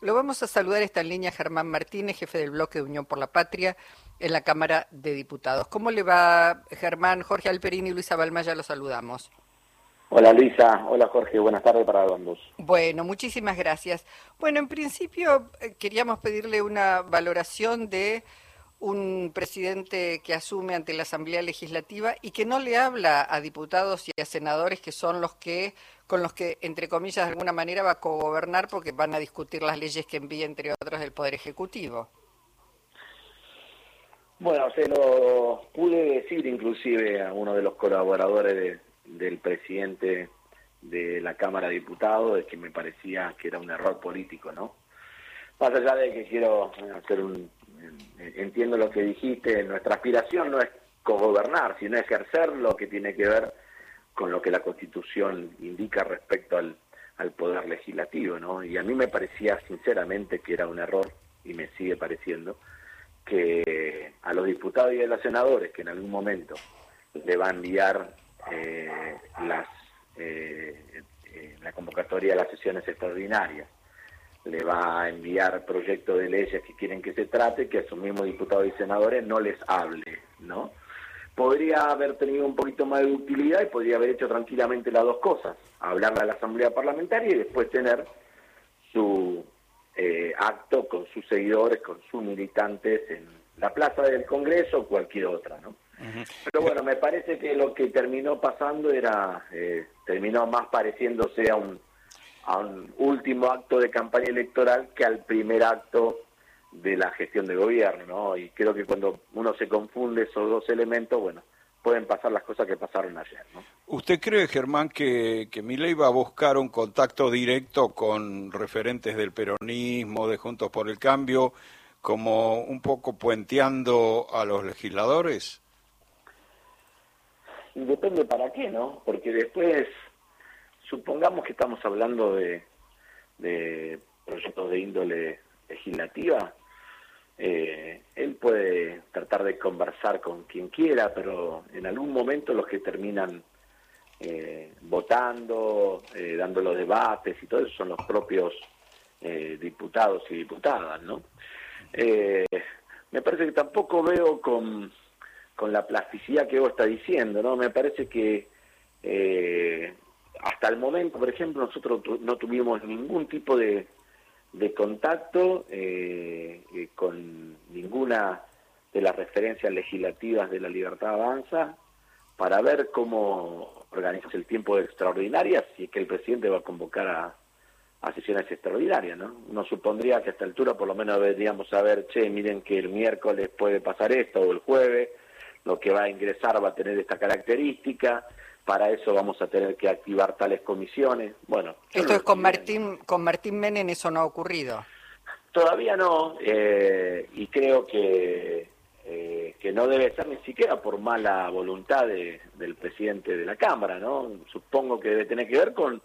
Lo vamos a saludar, esta en línea Germán Martínez, jefe del bloque de Unión por la Patria en la Cámara de Diputados. ¿Cómo le va, Germán? Jorge Alperini y Luisa Balmaya los saludamos. Hola Luisa, hola Jorge, buenas tardes para ambos. Bueno, muchísimas gracias. Bueno, en principio eh, queríamos pedirle una valoración de un presidente que asume ante la Asamblea Legislativa y que no le habla a diputados y a senadores que son los que con los que entre comillas de alguna manera va a cogobernar porque van a discutir las leyes que envía entre otros el Poder Ejecutivo. Bueno, se lo pude decir inclusive a uno de los colaboradores del presidente de la Cámara de Diputados de que me parecía que era un error político, ¿no? Más allá de que quiero hacer un entiendo lo que dijiste, nuestra aspiración no es cogobernar, sino ejercer lo que tiene que ver con lo que la Constitución indica respecto al, poder legislativo, ¿no? Y a mí me parecía sinceramente que era un error, y me sigue pareciendo, que a los diputados y a los senadores que en algún momento le va a enviar eh, las, eh, eh, la convocatoria de las sesiones extraordinarias le va a enviar proyectos de leyes que quieren que se trate, que a sus mismos diputados y senadores no les hable, ¿no? Podría haber tenido un poquito más de utilidad y podría haber hecho tranquilamente las dos cosas, hablarle a la Asamblea Parlamentaria y después tener su eh, acto con sus seguidores, con sus militantes en la plaza del Congreso o cualquier otra, ¿no? Pero bueno, me parece que lo que terminó pasando era, eh, terminó más pareciéndose a un a un último acto de campaña electoral que al primer acto de la gestión de gobierno, ¿no? Y creo que cuando uno se confunde esos dos elementos, bueno, pueden pasar las cosas que pasaron ayer, ¿no? ¿Usted cree, Germán, que, que Milei va a buscar un contacto directo con referentes del peronismo, de Juntos por el Cambio, como un poco puenteando a los legisladores? Y depende para qué, ¿no? Porque después supongamos que estamos hablando de, proyectos de índole legislativa, eh, él puede tratar de conversar con quien quiera, pero en algún momento los que terminan eh, votando, eh, dando los debates y todo eso son los propios diputados y diputadas, ¿no? me parece que tampoco veo con, con la plasticidad que vos está diciendo, ¿no? Me parece que hasta el momento, por ejemplo, nosotros no tuvimos ningún tipo de, contacto eh, eh, con ninguna de las referencias legislativas de la Libertad Avanza para ver cómo organiza el tiempo de extraordinarias y es que el presidente va a convocar a, sesiones extraordinarias, ¿no? Uno supondría que a esta altura por lo menos deberíamos saber, che, miren que el miércoles puede pasar esto o el jueves, lo que va a ingresar va a tener esta característica, para eso vamos a tener que activar tales comisiones. Bueno, esto es con Martín, con Martín Menem eso no ha ocurrido. Todavía no, eh, y creo que, eh, que no debe ser ni siquiera por mala voluntad del presidente de la Cámara, ¿no? Supongo que debe tener que ver con,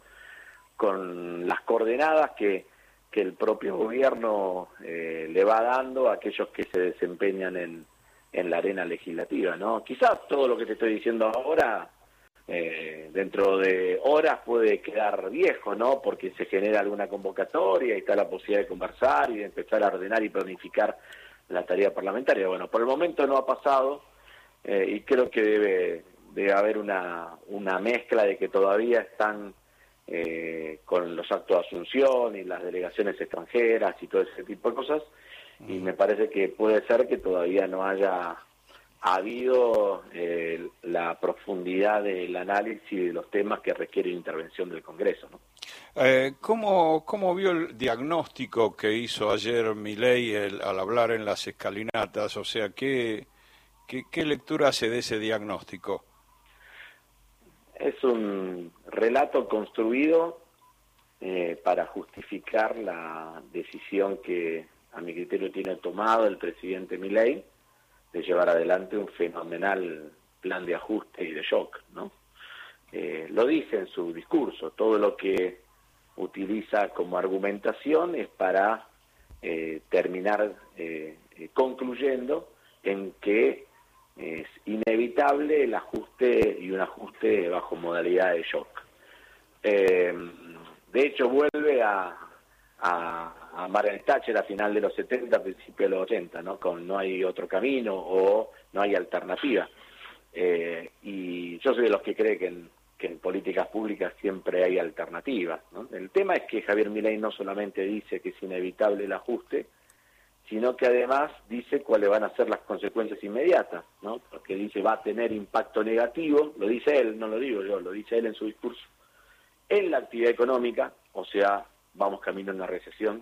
con las coordenadas que, que el propio gobierno eh, le va dando a aquellos que se desempeñan en, en la arena legislativa, ¿no? Quizás todo lo que te estoy diciendo ahora eh, dentro de horas puede quedar viejo, ¿no? Porque se genera alguna convocatoria y está la posibilidad de conversar y de empezar a ordenar y planificar la tarea parlamentaria. Bueno, por el momento no ha pasado eh, y creo que debe, debe haber una, una mezcla de que todavía están eh, con los actos de asunción y las delegaciones extranjeras y todo ese tipo de cosas y me parece que puede ser que todavía no haya ha habido eh, la profundidad del análisis de los temas que requieren intervención del Congreso. ¿no? Eh, ¿cómo, ¿Cómo vio el diagnóstico que hizo ayer Milei al hablar en las escalinatas? O sea, ¿qué, qué, lectura hace de ese diagnóstico? Es un relato construido eh, para justificar la decisión que a mi criterio tiene tomado el presidente Milei de llevar adelante un fenomenal plan de ajuste y de shock, ¿no? Eh, lo dice en su discurso, todo lo que utiliza como argumentación es para eh, terminar eh, concluyendo en que es inevitable el ajuste y un ajuste bajo modalidad de shock. de hecho, vuelve a, a a, Margaret Thatcher a final de los 70, principio de los 80, ¿no? Con no hay otro camino o no hay alternativa. Eh, y yo soy de los que cree que en, que en políticas públicas siempre hay alternativas. ¿no? El tema es que Javier Milei no solamente dice que es inevitable el ajuste, sino que además dice cuáles van a ser las consecuencias inmediatas, ¿no? porque dice va a tener impacto negativo, lo dice él, no lo digo yo, lo dice él en su discurso, en la actividad económica, o sea, vamos camino a una recesión,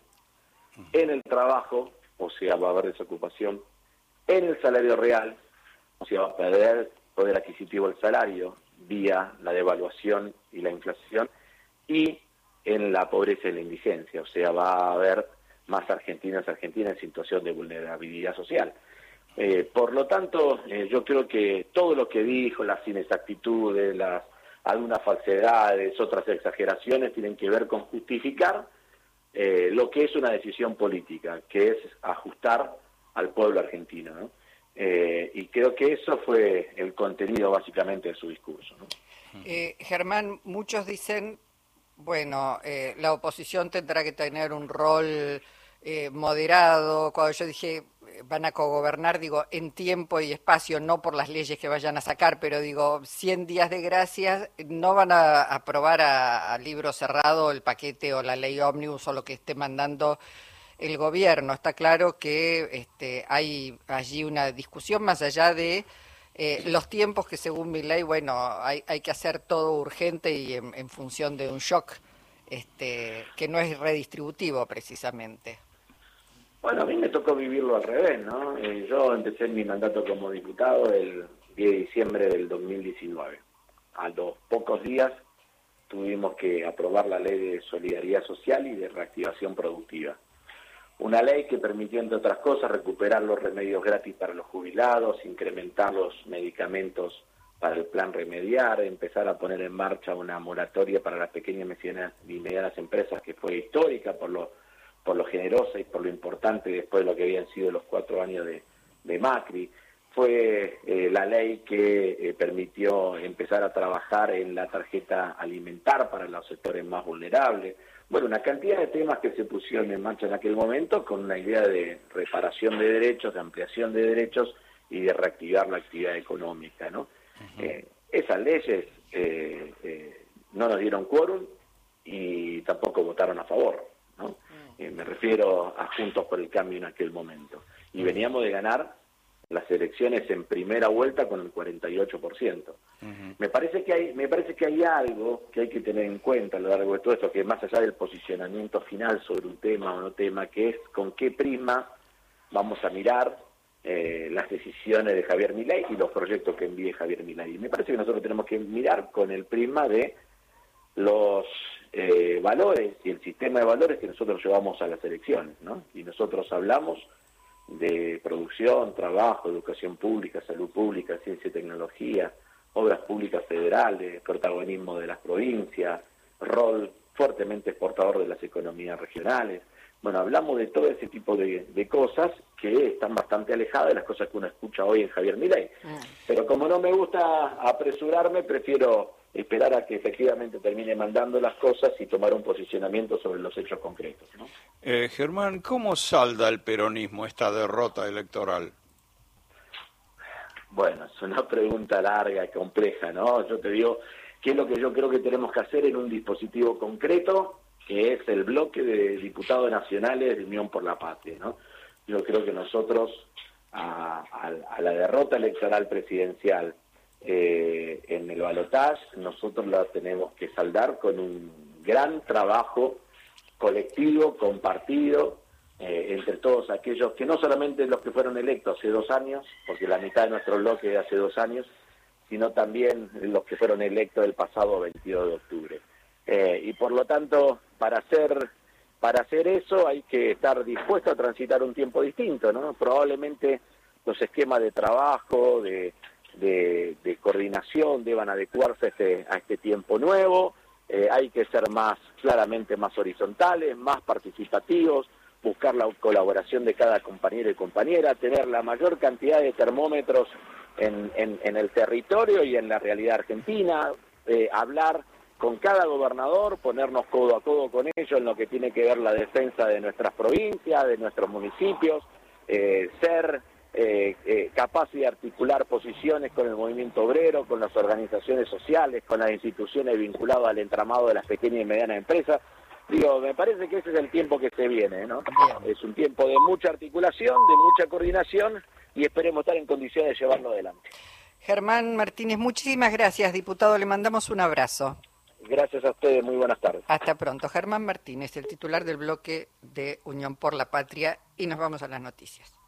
en el trabajo, o sea, va a haber desocupación, en el salario real, o sea, va a perder poder adquisitivo el salario vía la devaluación y la inflación, y en la pobreza y la indigencia, o sea, va a haber más argentinas argentinas en situación de vulnerabilidad social. Eh, por lo tanto, eh, yo creo que todo lo que dijo, las inexactitudes, las algunas falsedades, otras exageraciones, tienen que ver con justificar eh, lo que es una decisión política, que es ajustar al pueblo argentino. ¿no? Eh, y creo que eso fue el contenido básicamente de su discurso. Eh, Germán, muchos dicen, bueno, eh, la oposición tendrá que tener un rol moderado. Cuando yo dije van a cogobernar, digo, en tiempo y espacio, no por las leyes que vayan a sacar, pero digo, 100 días de gracias, no van a aprobar a, libro cerrado el paquete o la ley ómnibus o lo que esté mandando el gobierno. Está claro que este, hay allí una discusión más allá de eh, los tiempos que según mi ley, bueno, hay, hay que hacer todo urgente y en, en función de un shock este, que no es redistributivo precisamente. Bueno, a mí me tocó vivirlo al revés, ¿no? Eh, yo empecé mi mandato como diputado el 10 de diciembre del 2019. A los pocos días tuvimos que aprobar la ley de solidaridad social y de reactivación productiva. Una ley que permitió, entre otras cosas, recuperar los remedios gratis para los jubilados, incrementar los medicamentos para el plan remediar, empezar a poner en marcha una moratoria para las pequeñas y medianas empresas que fue histórica por lo, por lo generosa y por lo importante después de lo que habían sido los cuatro años de, de Macri. Fue eh, la ley que eh, permitió empezar a trabajar en la tarjeta alimentar para los sectores más vulnerables. Bueno, una cantidad de temas que se pusieron en marcha en aquel momento con una idea de reparación de derechos, de ampliación de derechos y de reactivar la actividad económica, ¿no? Uh -huh. eh, esas leyes eh, no nos dieron quórum y tampoco votaron a favor, ¿no? -huh. me refiero a Juntos por el Cambio en aquel momento. Y veníamos de ganar las elecciones en primera vuelta con el 48%. Uh -huh. Me parece que hay me parece que hay algo que hay que tener en cuenta a lo largo de todo esto que más allá del posicionamiento final sobre un tema o no tema, que es con qué prisma vamos a mirar eh, las decisiones de Javier Milei y los proyectos que envíe Javier Milei. Me parece que nosotros tenemos que mirar con el prisma de los eh, valores y el sistema de valores que nosotros llevamos a las elecciones, ¿no? Y nosotros hablamos de producción, trabajo, educación pública, salud pública, ciencia y tecnología, obras públicas federales, protagonismo de las provincias, rol fuertemente exportador de las economías regionales. Bueno, hablamos de todo ese tipo de, de cosas que están bastante alejadas de las cosas que uno escucha hoy en Javier Milei. Mm. Pero como no me gusta apresurarme, prefiero esperar a que efectivamente termine mandando las cosas y tomar un posicionamiento sobre los hechos concretos. ¿no? Eh, Germán, ¿cómo salda el peronismo esta derrota electoral? Bueno, es una pregunta larga y compleja, ¿no? Yo te digo, ¿qué es lo que yo creo que tenemos que hacer en un dispositivo concreto? que es el bloque de diputados nacionales de Unión por la Patria, ¿no? Yo creo que nosotros, a, a, a la derrota electoral presidencial, eh, en el balotaje, nosotros la tenemos que saldar con un gran trabajo colectivo, compartido, eh, entre todos aquellos que no solamente los que fueron electos hace dos años, porque la mitad de nuestro bloque de hace dos años, sino también los que fueron electos el pasado 22 de octubre. Eh, y por lo tanto, para hacer para hacer eso hay que estar dispuesto a transitar un tiempo distinto, ¿no? Probablemente los esquemas de trabajo, de, de, de coordinación deban adecuarse a este, a este tiempo nuevo, eh, hay que ser más, claramente más horizontales, más participativos, buscar la colaboración de cada compañero y compañera, tener la mayor cantidad de termómetros en, el territorio y en la realidad argentina, eh, hablar con cada gobernador, ponernos codo a codo con ellos en lo que tiene que ver la defensa de nuestras provincias, de nuestros municipios, eh, ser eh, eh, capaz de articular posiciones con el movimiento obrero, con las organizaciones sociales, con las instituciones vinculadas al entramado de las pequeñas y medianas empresas. Digo, me parece que ese es el tiempo que se viene, ¿no? Es un tiempo de mucha articulación, de mucha coordinación y esperemos estar en condiciones de llevarlo adelante. Germán Martínez, muchísimas gracias, diputado. Le mandamos un abrazo. Gracias a ustedes, muy buenas tardes. Hasta pronto. Germán Martínez, el titular del bloque de Unión por la Patria, y nos vamos a las noticias.